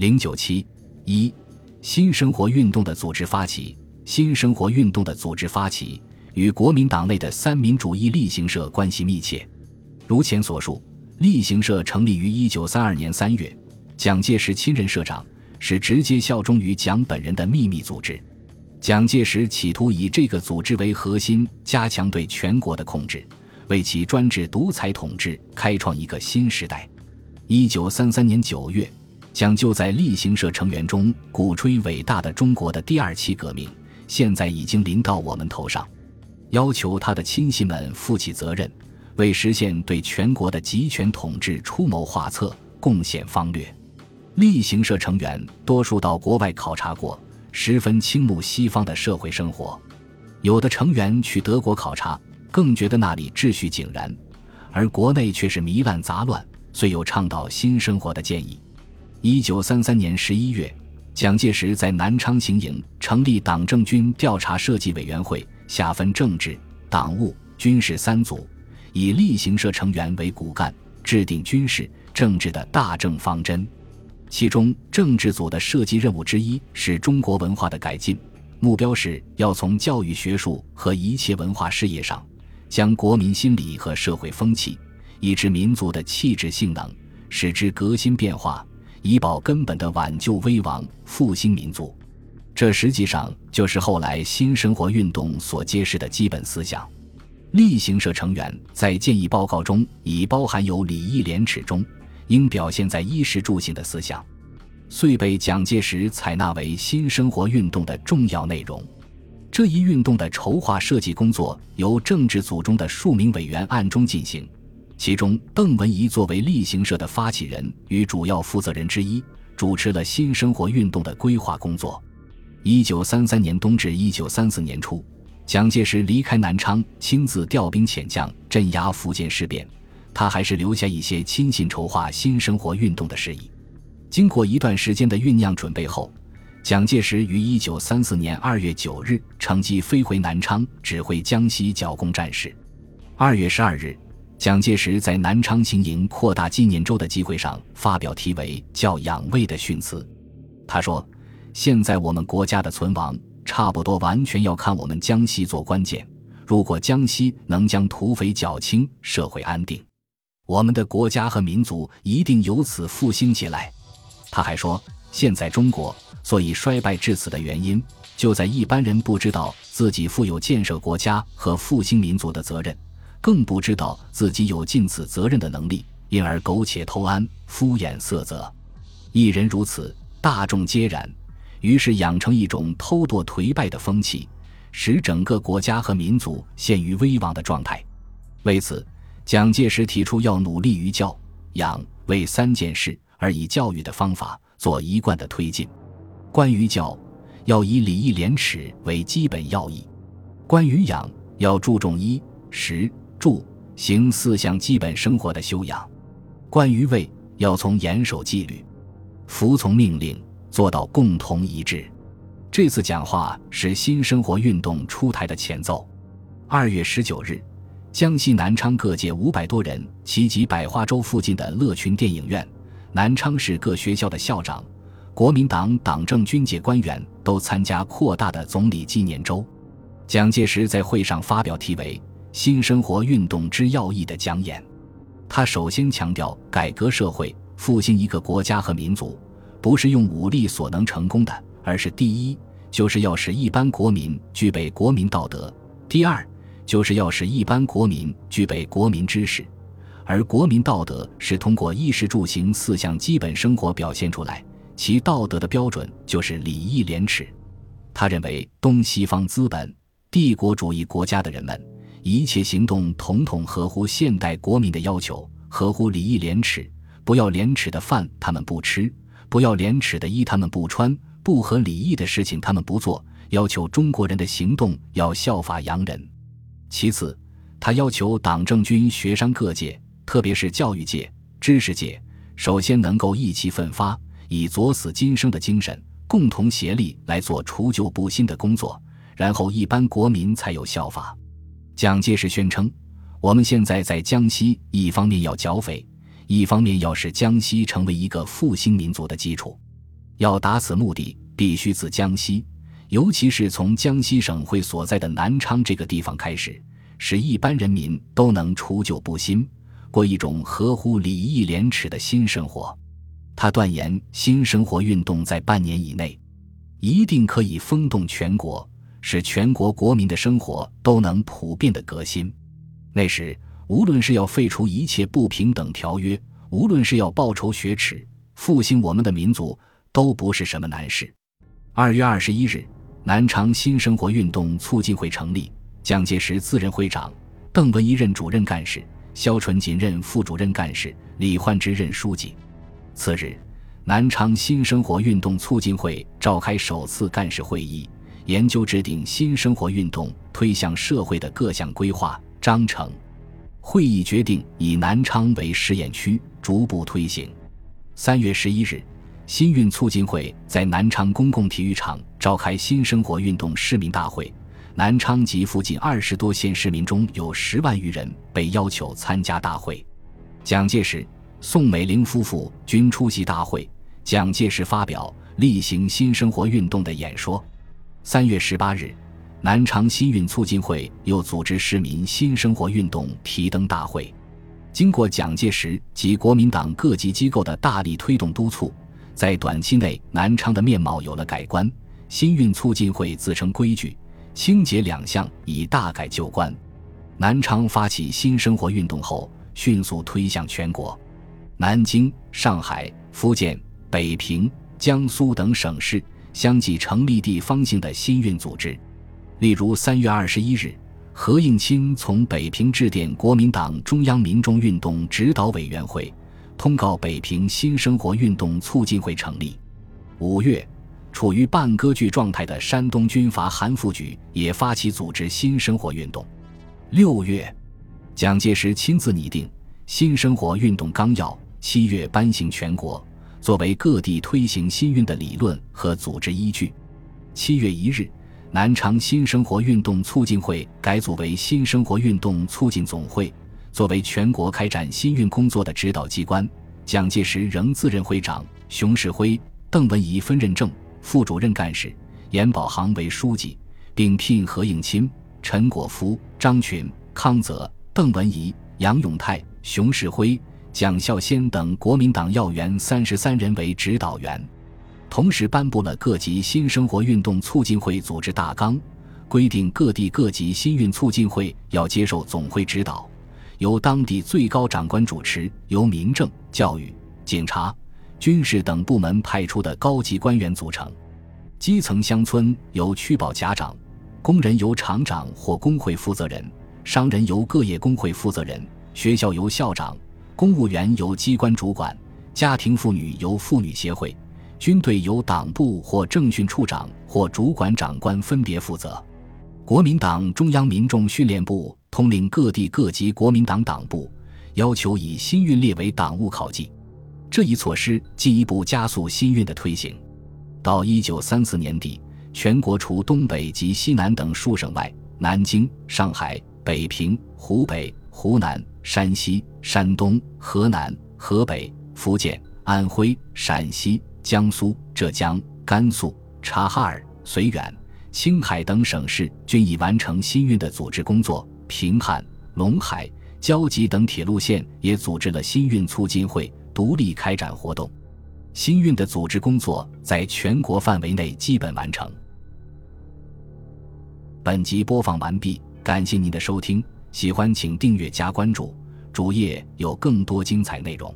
零九七一，新生活运动的组织发起。新生活运动的组织发起与国民党内的三民主义力行社关系密切。如前所述，力行社成立于一九三二年三月，蒋介石亲任社长，是直接效忠于蒋本人的秘密组织。蒋介石企图以这个组织为核心，加强对全国的控制，为其专制独裁统治开创一个新时代。一九三三年九月，蒋就在力行社成员中鼓吹伟大的中国的第二期革命，现在已经临到我们头上，要求他的亲信们负起责任，为实现对全国的集权统治出谋划策、贡献方略。力行社成员多数到国外考察过。十分倾慕西方的社会生活，有的成员去德国考察，更觉得那里秩序井然，而国内却是糜烂杂乱，遂有倡导新生活的建议。一九三三年十一月，蒋介石在南昌行营成立党政军调查设计委员会，下分政治、党务、军事三组，以例行社成员为骨干，制定军事、政治的大政方针。其中，政治组的设计任务之一是中国文化的改进，目标是要从教育学术和一切文化事业上，将国民心理和社会风气，以致民族的气质性能，使之革新变化，以保根本的挽救危亡、复兴民族。这实际上就是后来新生活运动所揭示的基本思想。例行社成员在建议报告中已包含有礼义廉耻中。应表现在衣食住行的思想，遂被蒋介石采纳为新生活运动的重要内容。这一运动的筹划设计工作由政治组中的数名委员暗中进行，其中邓文仪作为例行社的发起人与主要负责人之一，主持了新生活运动的规划工作。一九三三年冬至一九三四年初，蒋介石离开南昌，亲自调兵遣将，镇压福建事变。他还是留下一些亲信筹划新生活运动的事宜。经过一段时间的酝酿准备后，蒋介石于一九三四年二月九日乘机飞回南昌，指挥江西剿共战事。二月十二日，蒋介石在南昌行营扩大纪念周的机会上发表题为“叫养卫”的训词。他说：“现在我们国家的存亡，差不多完全要看我们江西做关键。如果江西能将土匪剿清，社会安定。”我们的国家和民族一定由此复兴起来。他还说，现在中国所以衰败至此的原因，就在一般人不知道自己负有建设国家和复兴民族的责任，更不知道自己有尽此责任的能力，因而苟且偷安、敷衍塞责。一人如此，大众皆然，于是养成一种偷惰颓败的风气，使整个国家和民族陷于危亡的状态。为此。蒋介石提出要努力于教、养、为三件事，而以教育的方法做一贯的推进。关于教，要以礼义廉耻为基本要义；关于养，要注重衣、食、住、行四项基本生活的修养；关于为，要从严守纪律、服从命令，做到共同一致。这次讲话是新生活运动出台的前奏。二月十九日。江西南昌各界五百多人齐集百花洲附近的乐群电影院，南昌市各学校的校长、国民党党政军界官员都参加扩大的总理纪念周。蒋介石在会上发表题为《新生活运动之要义》的讲演。他首先强调，改革社会、复兴一个国家和民族，不是用武力所能成功的，而是第一，就是要使一般国民具备国民道德；第二。就是要使一般国民具备国民知识，而国民道德是通过衣食住行四项基本生活表现出来，其道德的标准就是礼义廉耻。他认为，东西方资本帝国主义国家的人们，一切行动统统合乎现代国民的要求，合乎礼义廉耻。不要廉耻的饭他们不吃，不要廉耻的衣他们不穿，不合礼义的事情他们不做。要求中国人的行动要效法洋人。其次，他要求党政军学商各界，特别是教育界、知识界，首先能够意气奋发，以左死今生的精神，共同协力来做除旧布新的工作，然后一般国民才有效法。蒋介石宣称：“我们现在在江西，一方面要剿匪，一方面要使江西成为一个复兴民族的基础。要达此目的，必须自江西，尤其是从江西省会所在的南昌这个地方开始，使一般人民都能除旧布新，过一种合乎礼义廉耻的新生活。他断言，新生活运动在半年以内，一定可以风动全国，使全国国民的生活都能普遍的革新。那时，无论是要废除一切不平等条约，无论是要报仇雪耻、复兴我们的民族，都不是什么难事。二月二十一日，南昌新生活运动促进会成立，蒋介石自任会长，邓文仪任主任干事，萧纯锦任副主任干事，李焕之任书记。次日，南昌新生活运动促进会召开首次干事会议，研究制定新生活运动推向社会的各项规划章程。会议决定以南昌为试验区，逐步推行。三月十一日，新运促进会在南昌公共体育场召开新生活运动市民大会。南昌及附近二十多县市民中有十万余人被要求参加大会。蒋介石。宋美龄夫妇均出席大会，蒋介石发表例行新生活运动的演说。三月十八日，南昌新运促进会又组织市民新生活运动提灯大会。经过蒋介石及国民党各级机构的大力推动督促，在短期内，南昌的面貌有了改观。新运促进会自成规矩，清洁两项已大改旧观。南昌发起新生活运动后，迅速推向全国。南京、上海、福建、北平、江苏等省市相继成立地方性的新运组织。例如，三月二十一日，何应钦从北平致电国民党中央民众运动指导委员会，通告北平新生活运动促进会成立。五月，处于半割据状态的山东军阀韩复榘也发起组织新生活运动。六月，蒋介石亲自拟定新生活运动纲要。七月颁行全国，作为各地推行新运的理论和组织依据。七月一日，南昌新生活运动促进会改组为新生活运动促进总会，作为全国开展新运工作的指导机关。蒋介石仍自任会长，熊式辉、邓文仪分任正、副主任干事，严宝行为书记，并聘何应钦、陈果夫、张群、康泽、邓文仪、杨永泰、熊式辉。蒋孝先等国民党要员三十三人为指导员，同时颁布了各级新生活运动促进会组织大纲，规定各地各级新运促进会要接受总会指导，由当地最高长官主持，由民政、教育、警察、军事等部门派出的高级官员组成。基层乡村由区保甲长，工人由厂长或工会负责人，商人由各业工会负责人，学校由校长。公务员由机关主管，家庭妇女由妇女协会，军队由党部或政训处长或主管长官分别负责。国民党中央民众训练部统领各地各级国民党党部，要求以新运列为党务考绩。这一措施进一步加速新运的推行。到一九三四年底，全国除东北及西南等数省外，南京、上海、北平、湖北、湖南。山西、山东、河南、河北、福建、安徽、陕西、江苏、浙江、甘肃、察哈尔、绥远、青海等省市均已完成新运的组织工作。平汉、陇海、交集等铁路线也组织了新运促进会，独立开展活动。新运的组织工作在全国范围内基本完成。本集播放完毕，感谢您的收听。喜欢请订阅加关注，主页有更多精彩内容。